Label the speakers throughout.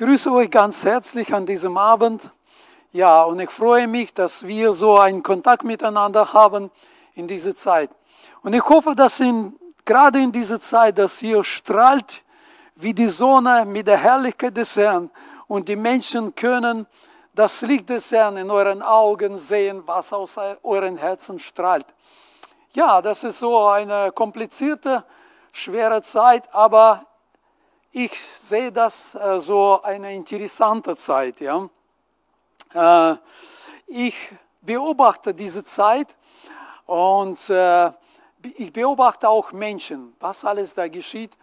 Speaker 1: grüße euch ganz herzlich an diesem Abend. Ja, und ich freue mich, dass wir so einen Kontakt miteinander haben in dieser Zeit. Und ich hoffe, dass in, gerade in dieser Zeit, dass ihr strahlt wie die Sonne mit der Herrlichkeit des Herrn und die Menschen können das Licht des Herrn in euren Augen sehen, was aus euren Herzen strahlt. Ja, das ist so eine komplizierte, schwere Zeit, aber ich sehe das äh, so eine interessante Zeit. Ja. Äh, ich beobachte diese Zeit und äh, ich beobachte auch Menschen, was alles da geschieht,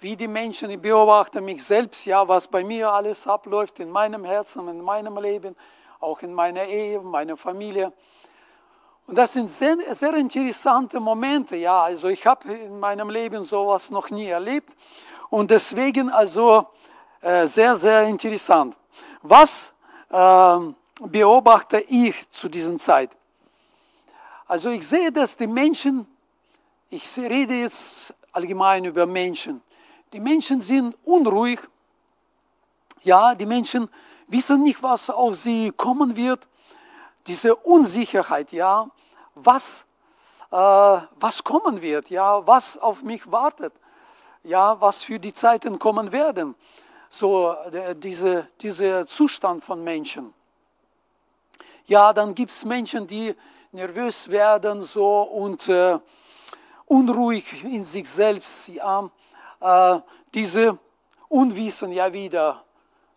Speaker 1: wie die Menschen, ich beobachte mich selbst, ja, was bei mir alles abläuft in meinem Herzen, in meinem Leben, auch in meiner Ehe, meiner Familie. Und das sind sehr, sehr interessante Momente, ja, also ich habe in meinem Leben sowas noch nie erlebt und deswegen also äh, sehr, sehr interessant. Was äh, beobachte ich zu dieser Zeit? Also ich sehe, dass die Menschen, ich rede jetzt allgemein über Menschen, die Menschen sind unruhig, ja, die Menschen wissen nicht, was auf sie kommen wird, diese Unsicherheit, ja, was, äh, was kommen wird, ja, was auf mich wartet ja, was für die Zeiten kommen werden. So äh, diese, dieser Zustand von Menschen. Ja, dann gibt es Menschen, die nervös werden so und äh, unruhig in sich selbst. Ja, äh, diese Unwissen ja wieder,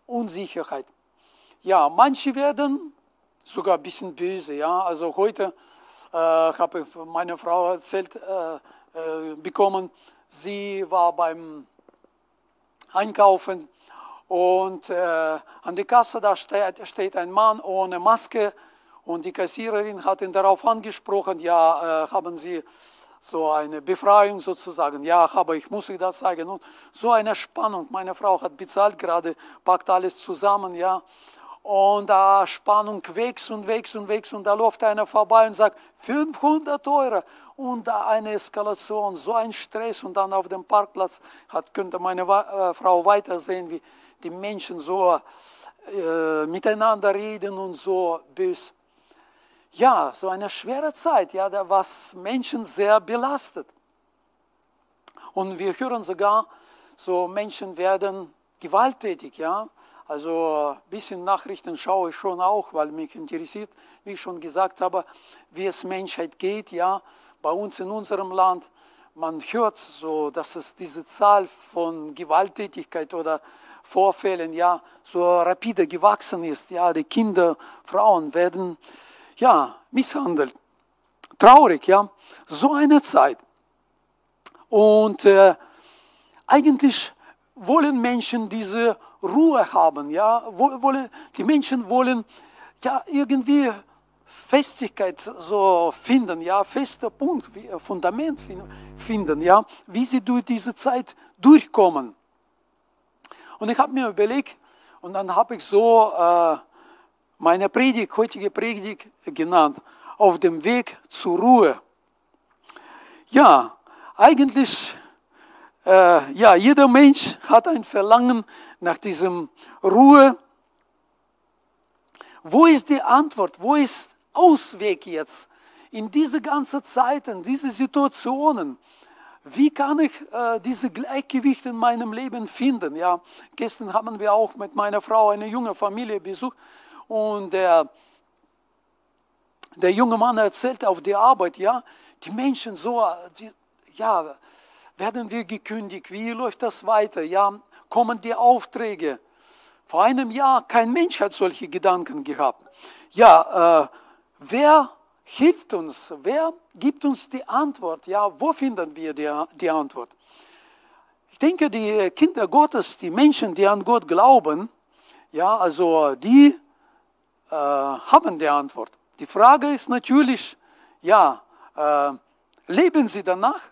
Speaker 1: Unsicherheit. Ja, manche werden sogar ein bisschen böse. Ja, also heute äh, habe ich meine Frau erzählt äh, äh bekommen, Sie war beim Einkaufen und äh, an der Kasse da steht, steht, ein Mann ohne Maske und die Kassiererin hat ihn darauf angesprochen, ja, äh, haben Sie so eine Befreiung sozusagen. Ja, aber ich muss Ihnen das zeigen. Und so eine Spannung. Meine Frau hat bezahlt gerade, packt alles zusammen, ja. Und da Spannung wächst und wächst und wächst und da läuft einer vorbei und sagt 500 Euro und da eine Eskalation, so ein Stress und dann auf dem Parkplatz hat, könnte meine äh, Frau weitersehen, wie die Menschen so äh, miteinander reden und so bös. Ja, so eine schwere Zeit, ja, was Menschen sehr belastet. Und wir hören sogar, so Menschen werden gewalttätig, ja. Also ein bisschen Nachrichten schaue ich schon auch, weil mich interessiert, wie ich schon gesagt habe, wie es Menschheit geht, ja. Bei uns in unserem Land, man hört so, dass es diese Zahl von Gewalttätigkeit oder Vorfällen ja so rapide gewachsen ist. Ja, die Kinder, Frauen werden ja misshandelt. Traurig, ja. So eine Zeit. Und äh, eigentlich wollen Menschen diese Ruhe haben, ja, wollen, die Menschen wollen ja irgendwie Festigkeit so finden, ja, fester Punkt, Fundament finden, ja, wie sie durch diese Zeit durchkommen. Und ich habe mir überlegt, und dann habe ich so äh, meine Predigt, heutige Predigt genannt, auf dem Weg zur Ruhe. Ja, eigentlich äh, ja, jeder Mensch hat ein Verlangen nach diesem Ruhe. Wo ist die Antwort? Wo ist Ausweg jetzt in diese ganzen Zeiten, diese Situationen? Wie kann ich äh, diese Gleichgewicht in meinem Leben finden? Ja, gestern haben wir auch mit meiner Frau eine junge Familie besucht und der, der junge Mann erzählte auf der Arbeit, ja, die Menschen so, die, ja, werden wir gekündigt? Wie läuft das weiter? Ja, kommen die Aufträge? Vor einem Jahr, kein Mensch hat solche Gedanken gehabt. Ja, äh, wer hilft uns? Wer gibt uns die Antwort? Ja, wo finden wir die, die Antwort? Ich denke, die Kinder Gottes, die Menschen, die an Gott glauben, ja, also die äh, haben die Antwort. Die Frage ist natürlich, ja, äh, leben sie danach?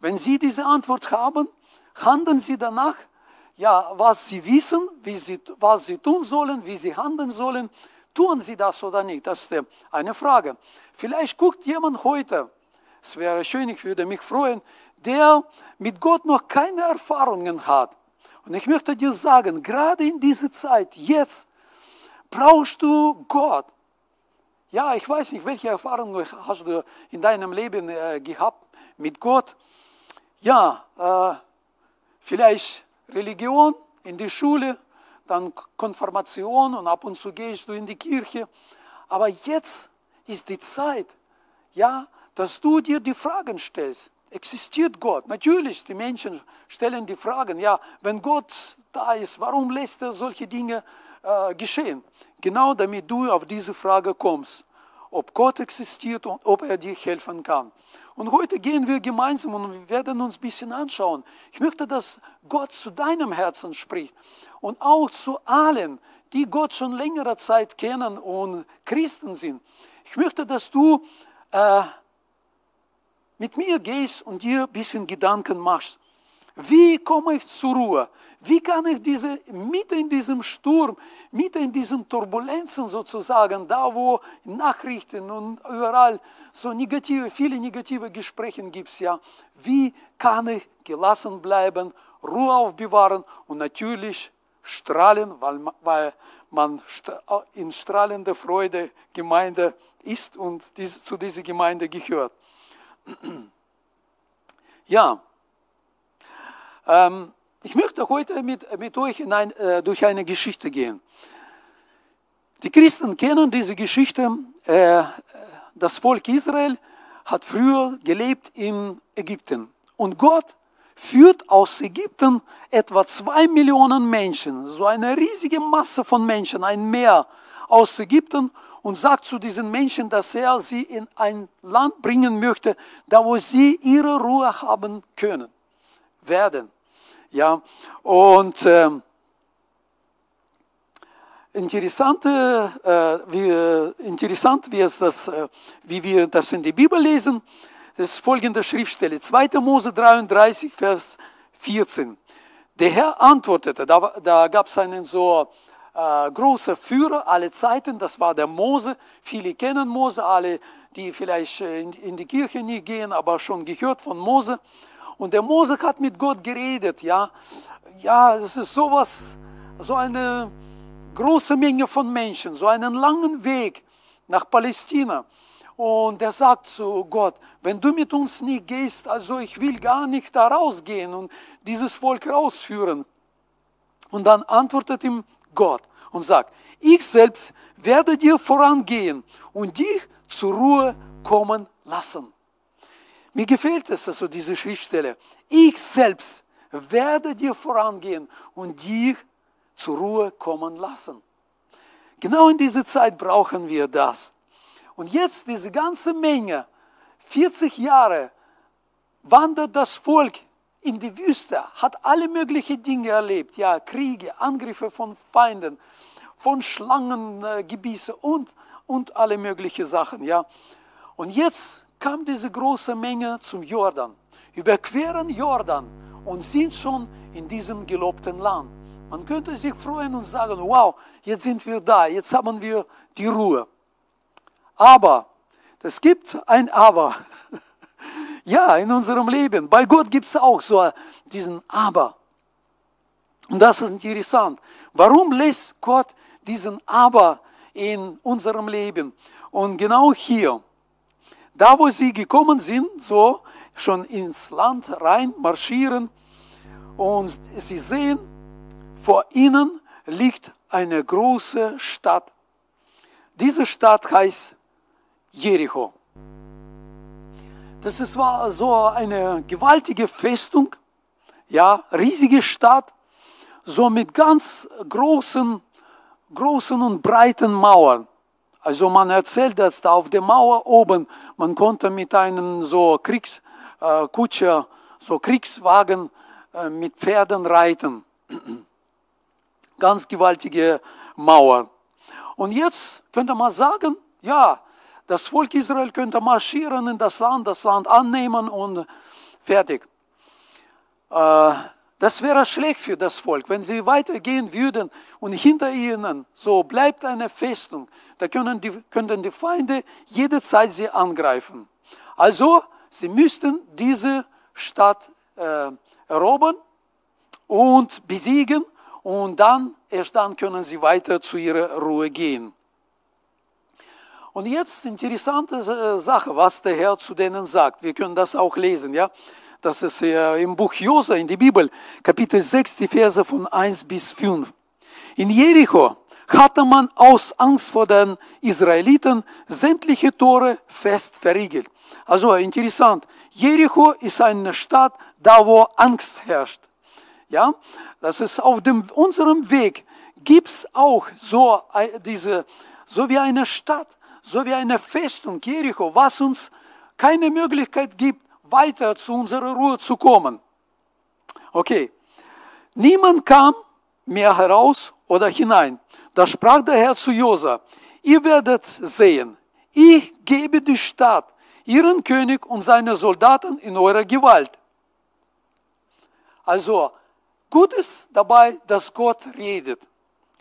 Speaker 1: Wenn Sie diese Antwort haben, handeln Sie danach, ja, was Sie wissen, wie Sie, was Sie tun sollen, wie Sie handeln sollen. Tun Sie das oder nicht? Das ist eine Frage. Vielleicht guckt jemand heute, es wäre schön, ich würde mich freuen, der mit Gott noch keine Erfahrungen hat. Und ich möchte dir sagen, gerade in dieser Zeit, jetzt, brauchst du Gott. Ja, ich weiß nicht, welche Erfahrungen hast du in deinem Leben äh, gehabt mit Gott. Ja, äh, vielleicht Religion in die Schule, dann Konfirmation und ab und zu gehst du in die Kirche. Aber jetzt ist die Zeit, ja, dass du dir die Fragen stellst. Existiert Gott? Natürlich, die Menschen stellen die Fragen, ja, wenn Gott da ist, warum lässt er solche Dinge äh, geschehen? Genau damit du auf diese Frage kommst, ob Gott existiert und ob er dir helfen kann. Und heute gehen wir gemeinsam und werden uns ein bisschen anschauen. Ich möchte, dass Gott zu deinem Herzen spricht und auch zu allen, die Gott schon längere Zeit kennen und Christen sind. Ich möchte, dass du äh, mit mir gehst und dir ein bisschen Gedanken machst. Wie komme ich zur Ruhe? Wie kann ich diese, mitten in diesem Sturm, mitten in diesen Turbulenzen sozusagen, da wo Nachrichten und überall so negative, viele negative Gespräche gibt es ja, wie kann ich gelassen bleiben, Ruhe aufbewahren und natürlich strahlen, weil, weil man in strahlender Freude Gemeinde ist und zu dieser Gemeinde gehört. Ja, ähm, ich möchte heute mit, mit euch ein, äh, durch eine Geschichte gehen. Die Christen kennen diese Geschichte. Äh, das Volk Israel hat früher gelebt in Ägypten. Und Gott führt aus Ägypten etwa zwei Millionen Menschen, so eine riesige Masse von Menschen, ein Meer aus Ägypten und sagt zu diesen Menschen, dass er sie in ein Land bringen möchte, da wo sie ihre Ruhe haben können, werden. Ja, und äh, interessant, äh, wie, interessant wie, es das, äh, wie wir das in der Bibel lesen, das ist folgende Schriftstelle, 2. Mose 33, Vers 14. Der Herr antwortete, da, da gab es einen so äh, großer Führer aller Zeiten, das war der Mose. Viele kennen Mose, alle, die vielleicht äh, in, in die Kirche nie gehen, aber schon gehört von Mose. Und der Mose hat mit Gott geredet, ja. Ja, es ist sowas, so eine große Menge von Menschen, so einen langen Weg nach Palästina. Und er sagt zu Gott, wenn du mit uns nie gehst, also ich will gar nicht da rausgehen und dieses Volk rausführen. Und dann antwortet ihm Gott und sagt, ich selbst werde dir vorangehen und dich zur Ruhe kommen lassen. Mir gefällt es also diese Schriftstelle. Ich selbst werde dir vorangehen und dich zur Ruhe kommen lassen. Genau in dieser Zeit brauchen wir das. Und jetzt diese ganze Menge, 40 Jahre, wandert das Volk in die Wüste, hat alle möglichen Dinge erlebt. Ja, Kriege, Angriffe von Feinden, von Schlangengebisse und, und alle möglichen Sachen. Ja. Und jetzt kam diese große Menge zum Jordan, überqueren Jordan und sind schon in diesem gelobten Land. Man könnte sich freuen und sagen, wow, jetzt sind wir da, jetzt haben wir die Ruhe. Aber, es gibt ein Aber. Ja, in unserem Leben. Bei Gott gibt es auch so diesen Aber. Und das ist interessant. Warum lässt Gott diesen Aber in unserem Leben? Und genau hier, da wo sie gekommen sind, so schon ins Land rein marschieren und sie sehen, vor ihnen liegt eine große Stadt. Diese Stadt heißt Jericho. Das war so eine gewaltige Festung, ja, riesige Stadt, so mit ganz großen, großen und breiten Mauern. Also man erzählt, dass da auf der Mauer oben, man konnte mit einem so Kriegskutscher, äh, so Kriegswagen äh, mit Pferden reiten. Ganz gewaltige Mauer. Und jetzt könnte man sagen, ja, das Volk Israel könnte marschieren in das Land, das Land annehmen und fertig. Äh, das wäre schlecht für das Volk, wenn sie weitergehen würden und hinter ihnen so bleibt eine Festung. Da können die, könnten die Feinde jederzeit sie angreifen. Also, sie müssten diese Stadt äh, erobern und besiegen und dann, erst dann können sie weiter zu ihrer Ruhe gehen. Und jetzt interessante Sache, was der Herr zu denen sagt. Wir können das auch lesen, ja. Das ist im Buch Josa in der Bibel, Kapitel 6, die Verse von 1 bis 5. In Jericho hatte man aus Angst vor den Israeliten sämtliche Tore fest verriegelt. Also interessant. Jericho ist eine Stadt, da wo Angst herrscht. Ja, das ist auf dem, unserem Weg gibt's auch so diese, so wie eine Stadt, so wie eine Festung Jericho, was uns keine Möglichkeit gibt, weiter zu unserer Ruhe zu kommen. Okay, niemand kam mehr heraus oder hinein. Da sprach der Herr zu Josa, ihr werdet sehen, ich gebe die Stadt, ihren König und seine Soldaten in eure Gewalt. Also, gut ist dabei, dass Gott redet.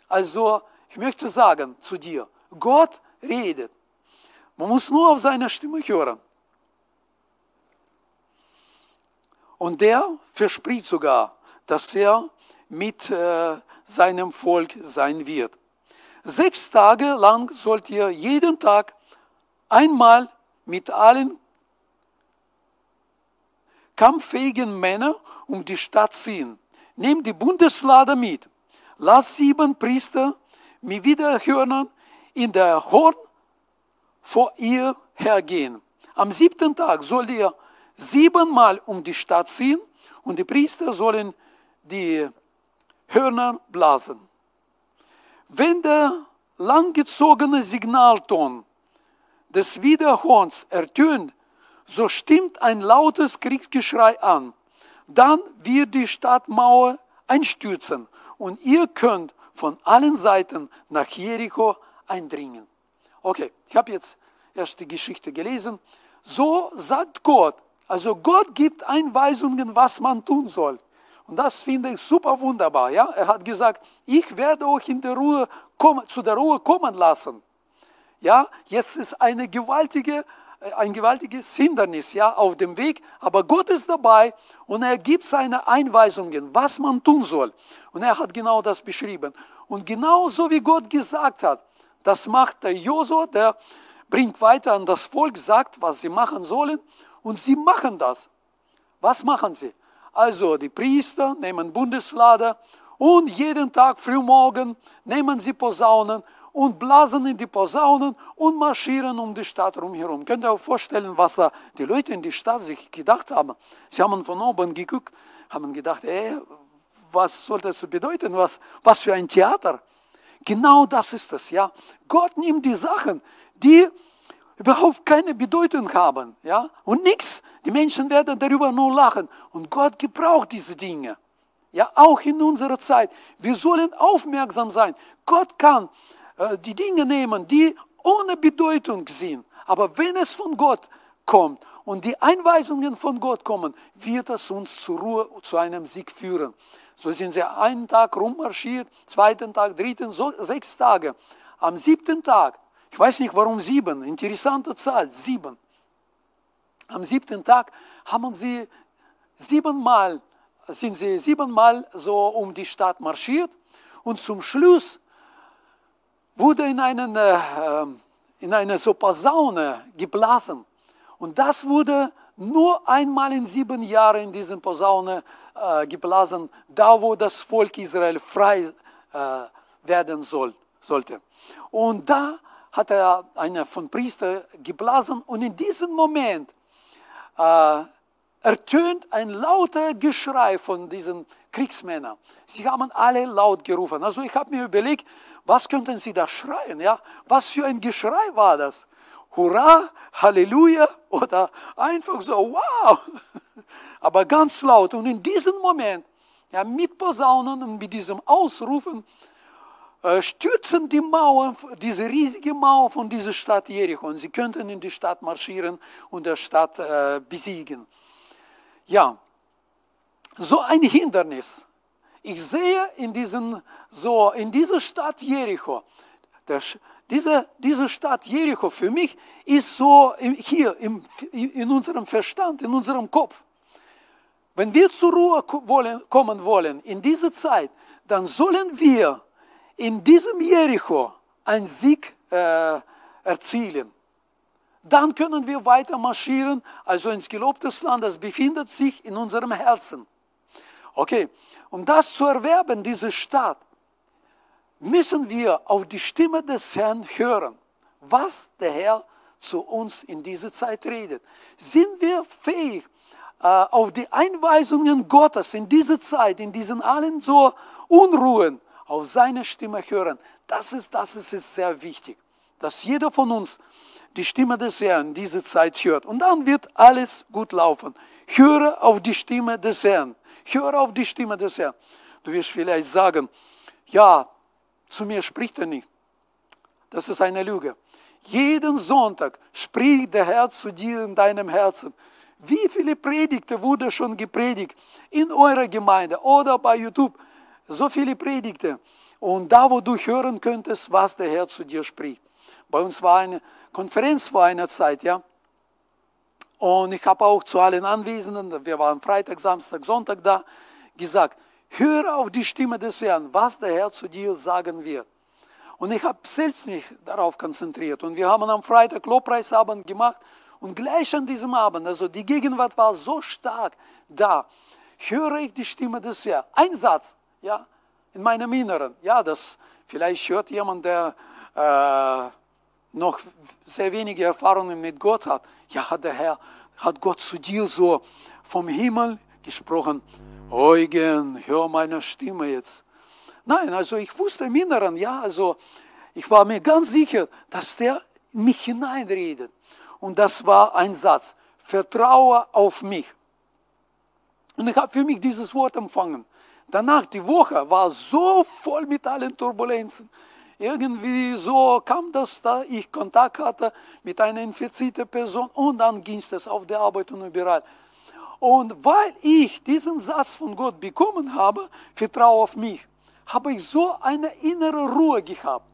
Speaker 1: Also, ich möchte sagen zu dir, Gott redet. Man muss nur auf seine Stimme hören. Und der verspricht sogar, dass er mit äh, seinem Volk sein wird. Sechs Tage lang sollt ihr jeden Tag einmal mit allen kampffähigen Männern um die Stadt ziehen. Nehmt die Bundeslade mit. Lasst sieben Priester mit Widerhörnern in der Horn vor ihr hergehen. Am siebten Tag sollt ihr siebenmal um die Stadt ziehen und die Priester sollen die Hörner blasen. Wenn der langgezogene Signalton des Widerhorns ertönt, so stimmt ein lautes Kriegsgeschrei an. Dann wird die Stadtmauer einstürzen und ihr könnt von allen Seiten nach Jericho eindringen. Okay, ich habe jetzt erst die Geschichte gelesen. So sagt Gott, also Gott gibt Einweisungen, was man tun soll. Und das finde ich super wunderbar. Ja? Er hat gesagt, ich werde euch in der Ruhe kommen, zu der Ruhe kommen lassen. Ja, jetzt ist eine gewaltige, äh, ein gewaltiges Hindernis ja, auf dem Weg, aber Gott ist dabei und er gibt seine Einweisungen, was man tun soll. Und er hat genau das beschrieben. Und genau so wie Gott gesagt hat, das macht der Josua, der bringt weiter an das Volk, sagt, was sie machen sollen und sie machen das. Was machen sie? Also die Priester nehmen Bundeslade und jeden Tag frühmorgen nehmen sie Posaunen und blasen in die Posaunen und marschieren um die Stadt rumherum. Könnt ihr euch vorstellen, was da die Leute in die Stadt sich gedacht haben? Sie haben von oben geguckt, haben gedacht, ey, was soll das bedeuten? Was, was für ein Theater? Genau das ist es, ja. Gott nimmt die Sachen, die überhaupt keine Bedeutung haben, ja, und nichts. Die Menschen werden darüber nur lachen. Und Gott gebraucht diese Dinge. Ja, auch in unserer Zeit. Wir sollen aufmerksam sein. Gott kann äh, die Dinge nehmen, die ohne Bedeutung sind. Aber wenn es von Gott kommt und die Einweisungen von Gott kommen, wird es uns zur Ruhe, zu einem Sieg führen. So sind sie einen Tag rummarschiert, zweiten Tag, dritten, so, sechs Tage. Am siebten Tag, ich weiß nicht warum sieben, interessante Zahl, sieben. Am siebten Tag haben sie siebenmal, sind sie siebenmal so um die Stadt marschiert und zum Schluss wurde in, einen, in eine so Posaune geblasen. Und das wurde nur einmal in sieben Jahren in diesen Posaune geblasen, da wo das Volk Israel frei werden soll, sollte. Und da hat er eine von Priester geblasen und in diesem Moment äh, ertönt ein lauter Geschrei von diesen Kriegsmännern. Sie haben alle laut gerufen. Also ich habe mir überlegt, was könnten sie da schreien? Ja? Was für ein Geschrei war das? Hurra, Halleluja oder einfach so, wow. Aber ganz laut. Und in diesem Moment, ja, mit Posaunen und mit diesem Ausrufen, stürzen die Mauer, diese riesige Mauer von dieser Stadt Jericho. Und sie könnten in die Stadt marschieren und der Stadt äh, besiegen. Ja, so ein Hindernis. Ich sehe in, diesen, so, in dieser Stadt Jericho, der, diese, diese Stadt Jericho für mich ist so hier im, in unserem Verstand, in unserem Kopf. Wenn wir zur Ruhe kommen wollen in dieser Zeit, dann sollen wir in diesem Jericho einen Sieg äh, erzielen. Dann können wir weiter marschieren, also ins gelobtes Land, das befindet sich in unserem Herzen. Okay, um das zu erwerben, diese Stadt, müssen wir auf die Stimme des Herrn hören, was der Herr zu uns in dieser Zeit redet. Sind wir fähig, äh, auf die Einweisungen Gottes in dieser Zeit, in diesen allen so Unruhen, auf seine Stimme hören? Das ist, das ist sehr wichtig, dass jeder von uns die Stimme des Herrn in dieser Zeit hört. Und dann wird alles gut laufen. Höre auf die Stimme des Herrn. Höre auf die Stimme des Herrn. Du wirst vielleicht sagen, ja, zu mir spricht er nicht. Das ist eine Lüge. Jeden Sonntag spricht der Herr zu dir in deinem Herzen. Wie viele Predigte wurde schon gepredigt in eurer Gemeinde oder bei YouTube? So viele Predigte. Und da, wo du hören könntest, was der Herr zu dir spricht. Bei uns war eine Konferenz vor einer Zeit, ja. Und ich habe auch zu allen Anwesenden, wir waren Freitag, Samstag, Sonntag da, gesagt, höre auf die Stimme des Herrn, was der Herr zu dir sagen wird. Und ich habe selbst mich darauf konzentriert. Und wir haben am Freitag Lobpreisabend gemacht. Und gleich an diesem Abend, also die Gegenwart war so stark da, höre ich die Stimme des Herrn. Ein Satz, ja, in meinem Inneren. Ja, das vielleicht hört jemand, der äh, noch sehr wenige Erfahrungen mit Gott hat. Ja, hat der Herr, hat Gott zu dir so vom Himmel gesprochen. Eugen, hör meine Stimme jetzt. Nein, also ich wusste im Inneren, ja, also ich war mir ganz sicher, dass der in mich hineinredet. Und das war ein Satz, vertraue auf mich. Und ich habe für mich dieses Wort empfangen. Danach, die Woche war so voll mit allen Turbulenzen. Irgendwie so kam das, da ich Kontakt hatte mit einer infizierten Person und dann ging es auf der Arbeit und überall. Und weil ich diesen Satz von Gott bekommen habe, vertraue auf mich, habe ich so eine innere Ruhe gehabt.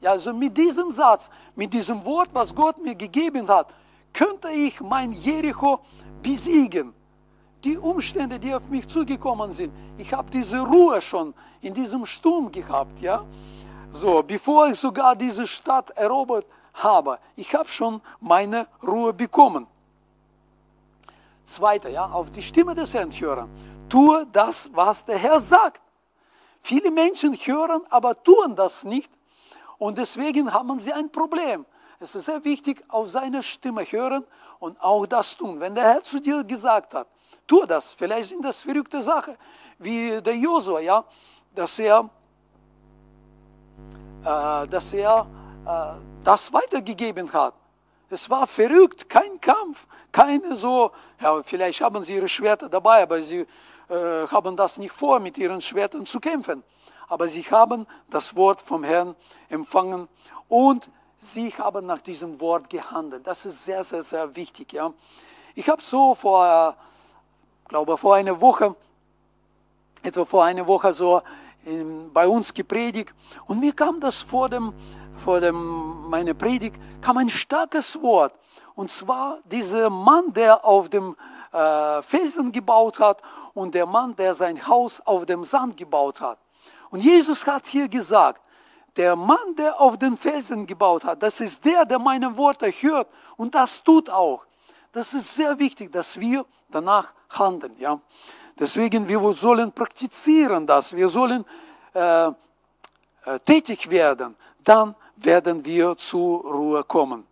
Speaker 1: Ja, also mit diesem Satz, mit diesem Wort, was Gott mir gegeben hat, könnte ich mein Jericho besiegen. Die Umstände, die auf mich zugekommen sind, ich habe diese Ruhe schon in diesem Sturm gehabt, ja. So, bevor ich sogar diese Stadt erobert habe, ich habe schon meine Ruhe bekommen. Zweiter, ja, auf die Stimme des Herrn hören. Tue das, was der Herr sagt. Viele Menschen hören, aber tun das nicht. Und deswegen haben sie ein Problem. Es ist sehr wichtig, auf seine Stimme hören und auch das tun. Wenn der Herr zu dir gesagt hat, tu das. Vielleicht sind das verrückte Sachen, wie der Josua, ja, dass er, äh, dass er äh, das weitergegeben hat. Es war verrückt, kein Kampf, keine so, ja, vielleicht haben sie ihre Schwerter dabei, aber sie äh, haben das nicht vor, mit ihren Schwertern zu kämpfen. Aber sie haben das Wort vom Herrn empfangen und sie haben nach diesem Wort gehandelt. Das ist sehr, sehr, sehr wichtig. Ja. Ich habe so vor, glaube vor einer Woche, etwa vor einer Woche so in, bei uns gepredigt und mir kam das vor dem, vor dem, meine Predigt, kam ein starkes Wort. Und zwar dieser Mann, der auf dem äh, Felsen gebaut hat und der Mann, der sein Haus auf dem Sand gebaut hat. Und Jesus hat hier gesagt, der Mann, der auf den Felsen gebaut hat, das ist der, der meine Worte hört und das tut auch. Das ist sehr wichtig, dass wir danach handeln. Ja? Deswegen, wir sollen praktizieren das, wir sollen äh, äh, tätig werden, dann werden wir zur Ruhe kommen.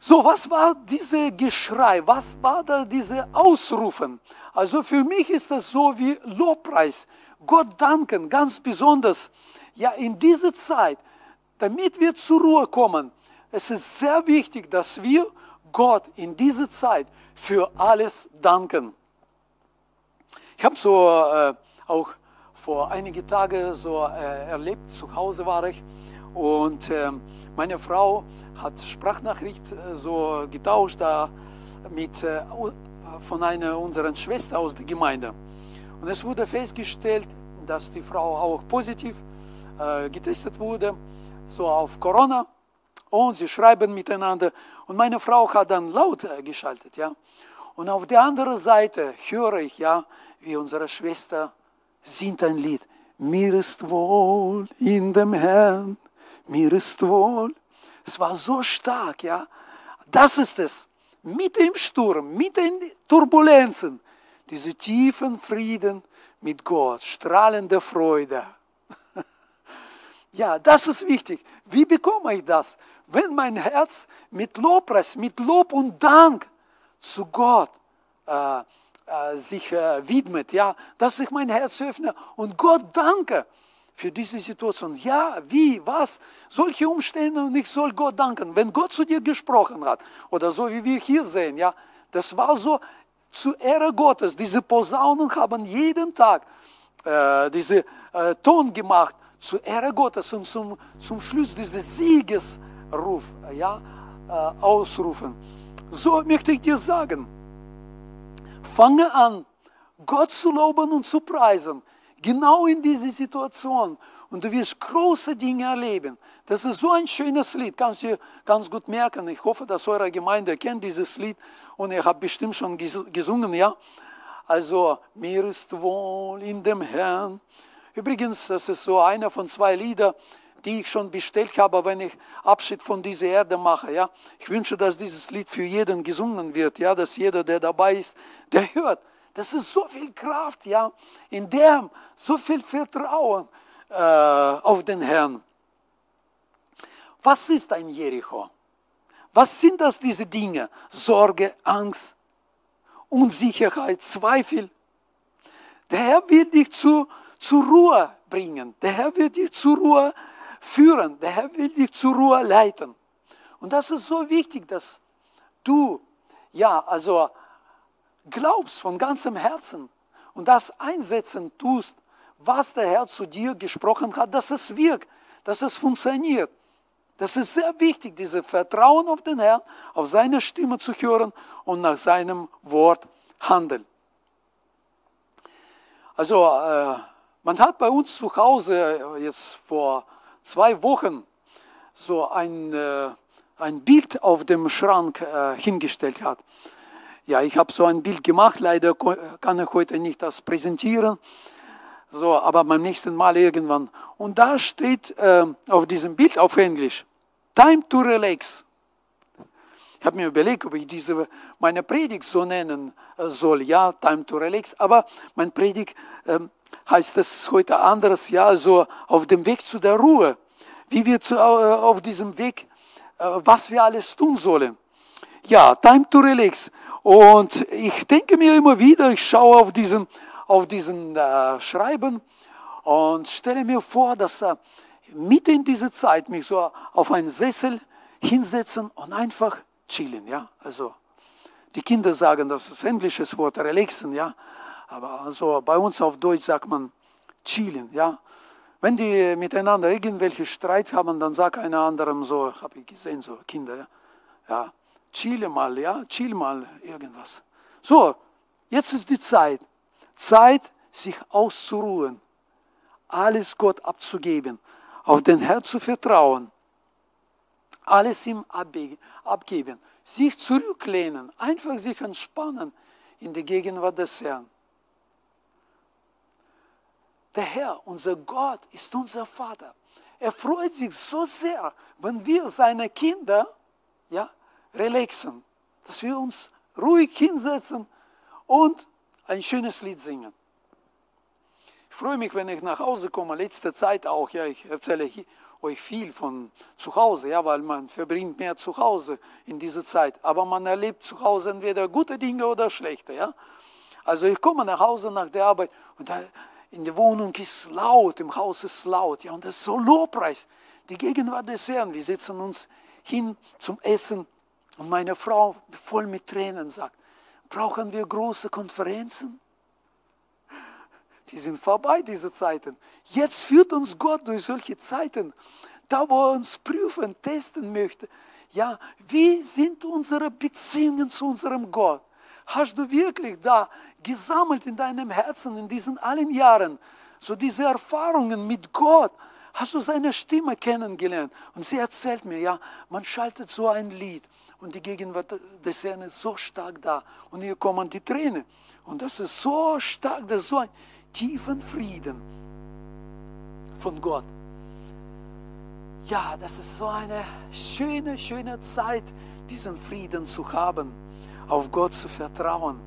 Speaker 1: So, was war diese Geschrei? Was war da diese Ausrufen? Also für mich ist das so wie Lobpreis. Gott danken, ganz besonders. Ja, in dieser Zeit, damit wir zur Ruhe kommen, es ist sehr wichtig, dass wir Gott in dieser Zeit für alles danken. Ich habe so äh, auch vor einigen Tagen so äh, erlebt, zu Hause war ich und äh, meine Frau hat Sprachnachricht äh, so getauscht da mit äh, von einer unserer Schwester aus der Gemeinde. Und es wurde festgestellt, dass die Frau auch positiv äh, getestet wurde, so auf Corona. Und sie schreiben miteinander. Und meine Frau hat dann laut geschaltet, ja. Und auf der anderen Seite höre ich, ja, wie unsere Schwester singt ein Lied. Mir ist wohl in dem Herrn, mir ist wohl. Es war so stark, ja. Das ist es. Mitten im Sturm, mitten in Turbulenzen, diese tiefen Frieden mit Gott, strahlende Freude. Ja, das ist wichtig. Wie bekomme ich das? Wenn mein Herz mit Lobpreis, mit Lob und Dank zu Gott äh, äh, sich äh, widmet, ja, dass ich mein Herz öffne und Gott danke für diese Situation. Ja, wie, was, solche Umstände und ich soll Gott danken. Wenn Gott zu dir gesprochen hat, oder so wie wir hier sehen, ja, das war so zu Ehre Gottes. Diese Posaunen haben jeden Tag äh, diese äh, Ton gemacht zu Ehre Gottes und zum, zum Schluss diese Siegesruf ja, äh, ausrufen. So möchte ich dir sagen, fange an, Gott zu loben und zu preisen, genau in dieser Situation. Und du wirst große Dinge erleben. Das ist so ein schönes Lied, kannst du ganz gut merken. Ich hoffe, dass eure Gemeinde kennt dieses Lied und ihr habt bestimmt schon gesungen, ja. Also, mir ist wohl in dem Herrn. Übrigens, das ist so einer von zwei Liedern, die ich schon bestellt habe, wenn ich Abschied von dieser Erde mache. Ja? Ich wünsche, dass dieses Lied für jeden gesungen wird, ja? dass jeder, der dabei ist, der hört. Das ist so viel Kraft, ja, in dem so viel Vertrauen äh, auf den Herrn. Was ist ein Jericho? Was sind das diese Dinge? Sorge, Angst, Unsicherheit, Zweifel. Der Herr will dich zu, zur Ruhe bringen. Der Herr wird dich zur Ruhe führen. Der Herr will dich zur Ruhe leiten. Und das ist so wichtig, dass du, ja, also glaubst von ganzem Herzen und das einsetzen tust, was der Herr zu dir gesprochen hat, dass es wirkt, dass es funktioniert. Das ist sehr wichtig, dieses Vertrauen auf den Herrn, auf seine Stimme zu hören und nach seinem Wort handeln. Also, äh, man hat bei uns zu Hause jetzt vor zwei Wochen so ein, äh, ein Bild auf dem Schrank äh, hingestellt hat. Ja, ich habe so ein Bild gemacht, leider kann ich heute nicht das präsentieren, so, aber beim nächsten Mal irgendwann. Und da steht äh, auf diesem Bild auf Englisch, Time to relax. Ich habe mir überlegt, ob ich diese, meine Predigt so nennen äh, soll, ja, Time to relax, aber mein Predigt äh, heißt es heute anderes, ja, so auf dem Weg zu der Ruhe, wie wir zu, äh, auf diesem Weg, äh, was wir alles tun sollen. Ja, Time to relax. Und ich denke mir immer wieder, ich schaue auf diesen, auf diesen äh, Schreiben und stelle mir vor, dass da mitten in dieser Zeit mich so auf einen Sessel hinsetzen und einfach chillen, ja. Also die Kinder sagen, das ist englisches Wort, relaxen, ja. Aber also bei uns auf Deutsch sagt man chillen, ja. Wenn die miteinander irgendwelche Streit haben, dann sagt einer anderem so, habe ich gesehen, so Kinder, ja. ja chill mal, ja, chill mal irgendwas. So, jetzt ist die Zeit. Zeit, sich auszuruhen, alles Gott abzugeben, auf den Herrn zu vertrauen, alles ihm abgeben, sich zurücklehnen, einfach sich entspannen in der Gegenwart des Herrn. Der Herr, unser Gott, ist unser Vater. Er freut sich so sehr, wenn wir seine Kinder ja, relaxen, dass wir uns ruhig hinsetzen und ein schönes Lied singen. Ich freue mich, wenn ich nach Hause komme, letzte Zeit auch, ja, ich erzähle euch viel von zu Hause, ja, weil man verbringt mehr zu Hause in dieser Zeit, aber man erlebt zu Hause entweder gute Dinge oder schlechte, ja. Also ich komme nach Hause nach der Arbeit und da in der Wohnung ist laut, im Haus ist laut, ja, und das ist so Lobpreis, die Gegenwart des Herrn. Wir setzen uns hin zum Essen und meine Frau voll mit Tränen sagt, brauchen wir große Konferenzen? Die sind vorbei, diese Zeiten. Jetzt führt uns Gott durch solche Zeiten, da wo er uns prüfen, testen möchte. Ja, wie sind unsere Beziehungen zu unserem Gott? Hast du wirklich da gesammelt in deinem Herzen in diesen allen Jahren so diese Erfahrungen mit Gott? Hast du seine Stimme kennengelernt? Und sie erzählt mir, ja, man schaltet so ein Lied und die Gegenwart des Herrn ist so stark da. Und hier kommen die Tränen. Und das ist so stark, das ist so ein tiefen Frieden von Gott. Ja, das ist so eine schöne, schöne Zeit, diesen Frieden zu haben, auf Gott zu vertrauen.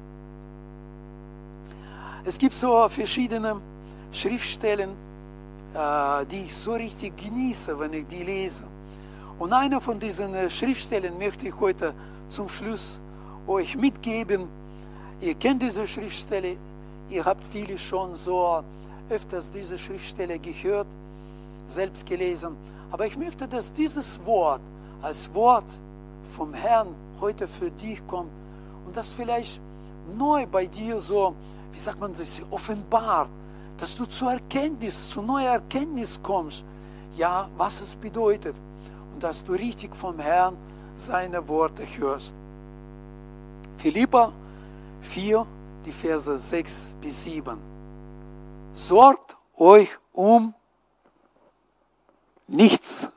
Speaker 1: Es gibt so verschiedene Schriftstellen, äh, die ich so richtig genieße, wenn ich die lese. Und eine von diesen äh, Schriftstellen möchte ich heute zum Schluss euch mitgeben. Ihr kennt diese Schriftstelle, ihr habt viele schon so öfters diese Schriftstelle gehört, selbst gelesen. Aber ich möchte, dass dieses Wort als Wort vom Herrn heute für dich kommt und das vielleicht neu bei dir so, wie sagt man das, offenbart, dass du zur Erkenntnis, zu neuer Erkenntnis kommst, ja, was es bedeutet und dass du richtig vom Herrn seine Worte hörst. Philippa 4, die Verse 6 bis 7. Sorgt euch um nichts,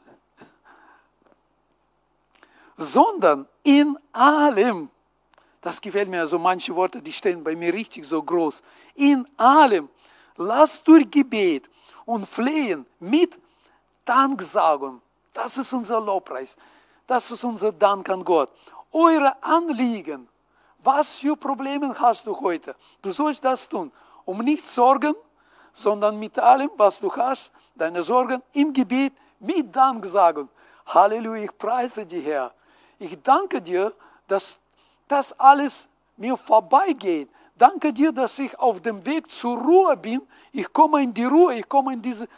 Speaker 1: sondern in allem. Das gefällt mir, also manche Worte, die stehen bei mir richtig so groß. In allem lasst durch Gebet und Flehen mit Danksagung, das ist unser Lobpreis, das ist unser Dank an Gott, eure Anliegen, was für Probleme hast du heute? Du sollst das tun, um nicht sorgen, sondern mit allem, was du hast, deine Sorgen im Gebet mit Dank sagen. Halleluja, ich preise dich, Herr. Ich danke dir, dass das alles mir vorbeigeht. Danke dir, dass ich auf dem Weg zur Ruhe bin. Ich komme in die Ruhe, ich komme in, diese,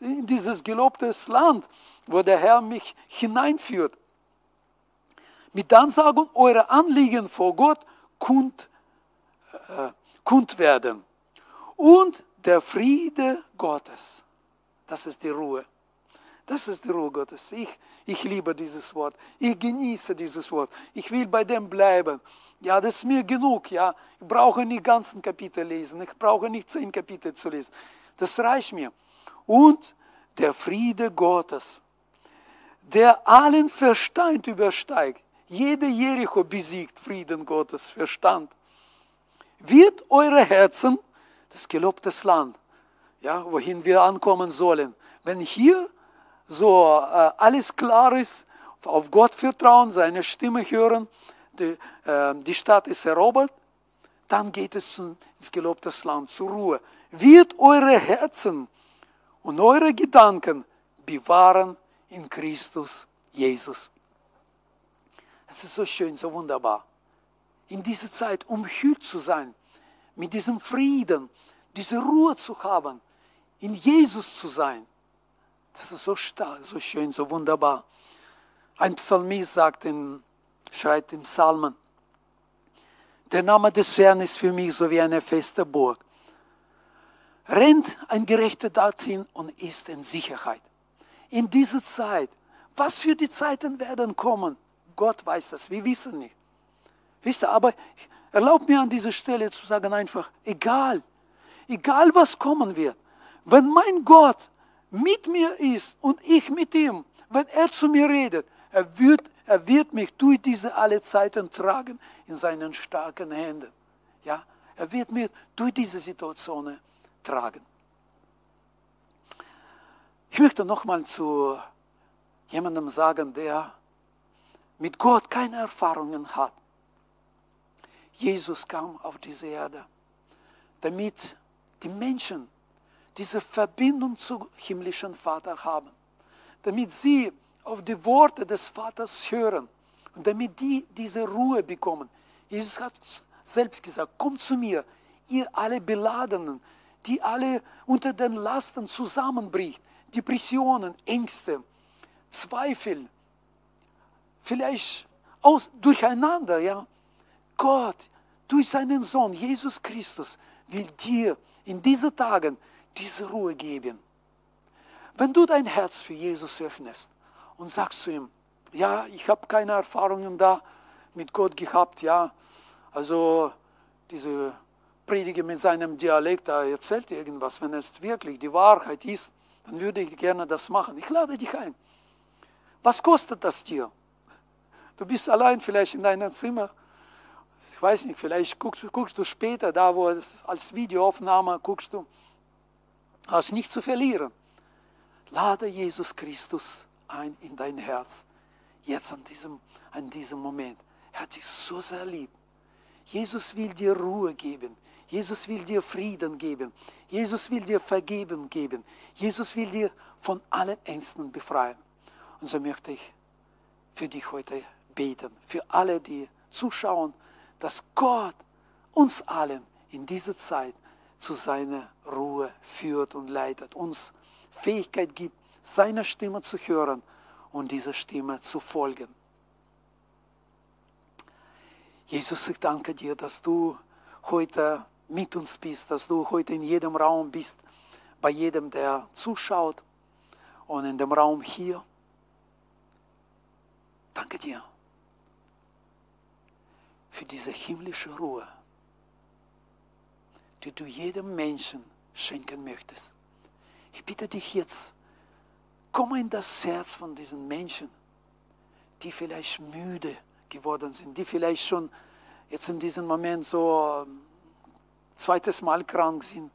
Speaker 1: in dieses gelobte Land, wo der Herr mich hineinführt. Mit Dansagung eure Anliegen vor Gott kund, äh, kund werden. Und der Friede Gottes, das ist die Ruhe das ist die Ruhe Gottes. Ich, ich liebe dieses Wort. Ich genieße dieses Wort. Ich will bei dem bleiben. Ja, das ist mir genug. Ja, ich brauche nicht ganzen Kapitel lesen. Ich brauche nicht zehn Kapitel zu lesen. Das reicht mir. Und der Friede Gottes, der allen Verstand übersteigt, jede Jericho besiegt, Frieden Gottes, Verstand, wird eure Herzen, das gelobtes Land, ja, wohin wir ankommen sollen, wenn hier so äh, alles klar ist, auf Gott vertrauen, seine Stimme hören, die, äh, die Stadt ist erobert, dann geht es ins gelobte Land zur Ruhe. Wird eure Herzen und eure Gedanken bewahren in Christus Jesus. Es ist so schön, so wunderbar. In dieser Zeit umhüllt zu sein, mit diesem Frieden, diese Ruhe zu haben, in Jesus zu sein. Das ist so stark, so schön, so wunderbar. Ein Psalmist sagt in, schreibt im Psalmen, der Name des Herrn ist für mich so wie eine feste Burg. Rennt ein Gerechter dorthin und ist in Sicherheit. In dieser Zeit, was für die Zeiten werden kommen, Gott weiß das, wir wissen nicht. Wisst ihr, aber erlaubt mir an dieser Stelle zu sagen einfach, egal, egal was kommen wird, wenn mein Gott mit mir ist und ich mit ihm, wenn er zu mir redet, er wird, er wird mich durch diese alle Zeiten tragen in seinen starken Händen. Ja, er wird mich durch diese Situation tragen. Ich möchte nochmal zu jemandem sagen, der mit Gott keine Erfahrungen hat. Jesus kam auf diese Erde, damit die Menschen diese Verbindung zum himmlischen Vater haben, damit sie auf die Worte des Vaters hören und damit die diese Ruhe bekommen. Jesus hat selbst gesagt, kommt zu mir, ihr alle Beladenen, die alle unter den Lasten zusammenbricht, Depressionen, Ängste, Zweifel, vielleicht aus, durcheinander, ja. Gott, durch seinen Sohn Jesus Christus, will dir in diesen Tagen diese Ruhe geben. Wenn du dein Herz für Jesus öffnest und sagst zu ihm, ja, ich habe keine Erfahrungen da mit Gott gehabt, ja, also diese Prediger mit seinem Dialekt, da erzählt irgendwas, wenn es wirklich die Wahrheit ist, dann würde ich gerne das machen. Ich lade dich ein. Was kostet das dir? Du bist allein vielleicht in deinem Zimmer. Ich weiß nicht, vielleicht guckst, guckst du später da, wo es als Videoaufnahme guckst du. Hast nichts zu verlieren. Lade Jesus Christus ein in dein Herz. Jetzt an diesem, an diesem Moment. Er hat dich so sehr lieb. Jesus will dir Ruhe geben. Jesus will dir Frieden geben. Jesus will dir Vergeben geben. Jesus will dir von allen Ängsten befreien. Und so möchte ich für dich heute beten, für alle, die zuschauen, dass Gott uns allen in dieser Zeit zu seiner Ruhe führt und leitet, uns Fähigkeit gibt, seine Stimme zu hören und dieser Stimme zu folgen. Jesus, ich danke dir, dass du heute mit uns bist, dass du heute in jedem Raum bist, bei jedem, der zuschaut und in dem Raum hier. Danke dir für diese himmlische Ruhe, die du jedem Menschen schenken möchtest. Ich bitte dich jetzt, komm in das Herz von diesen Menschen, die vielleicht müde geworden sind, die vielleicht schon jetzt in diesem Moment so ähm, zweites Mal krank sind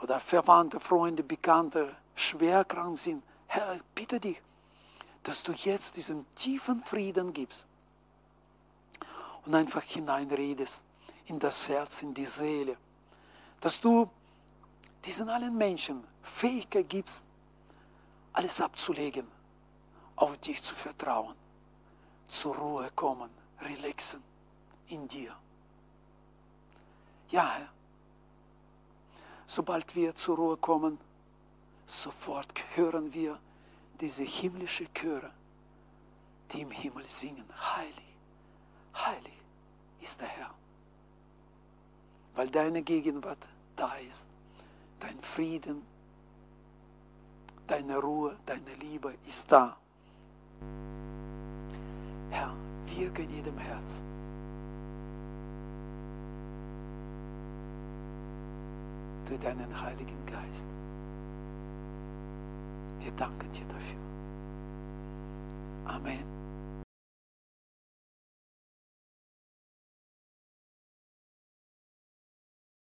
Speaker 1: oder Verwandte, Freunde, Bekannte schwer krank sind. Herr, bitte dich, dass du jetzt diesen tiefen Frieden gibst und einfach hineinredest in das Herz, in die Seele. Dass du diesen allen Menschen Fähigkeit gibst, alles abzulegen, auf dich zu vertrauen, zur Ruhe kommen, relaxen in dir. Ja, Herr, sobald wir zur Ruhe kommen, sofort hören wir diese himmlische Chöre, die im Himmel singen, heilig, heilig ist der Herr. Weil deine Gegenwart da ist, dein Frieden, deine Ruhe, deine Liebe ist da. Herr, wirke in jedem Herzen. Durch deinen Heiligen Geist. Wir danken dir dafür. Amen.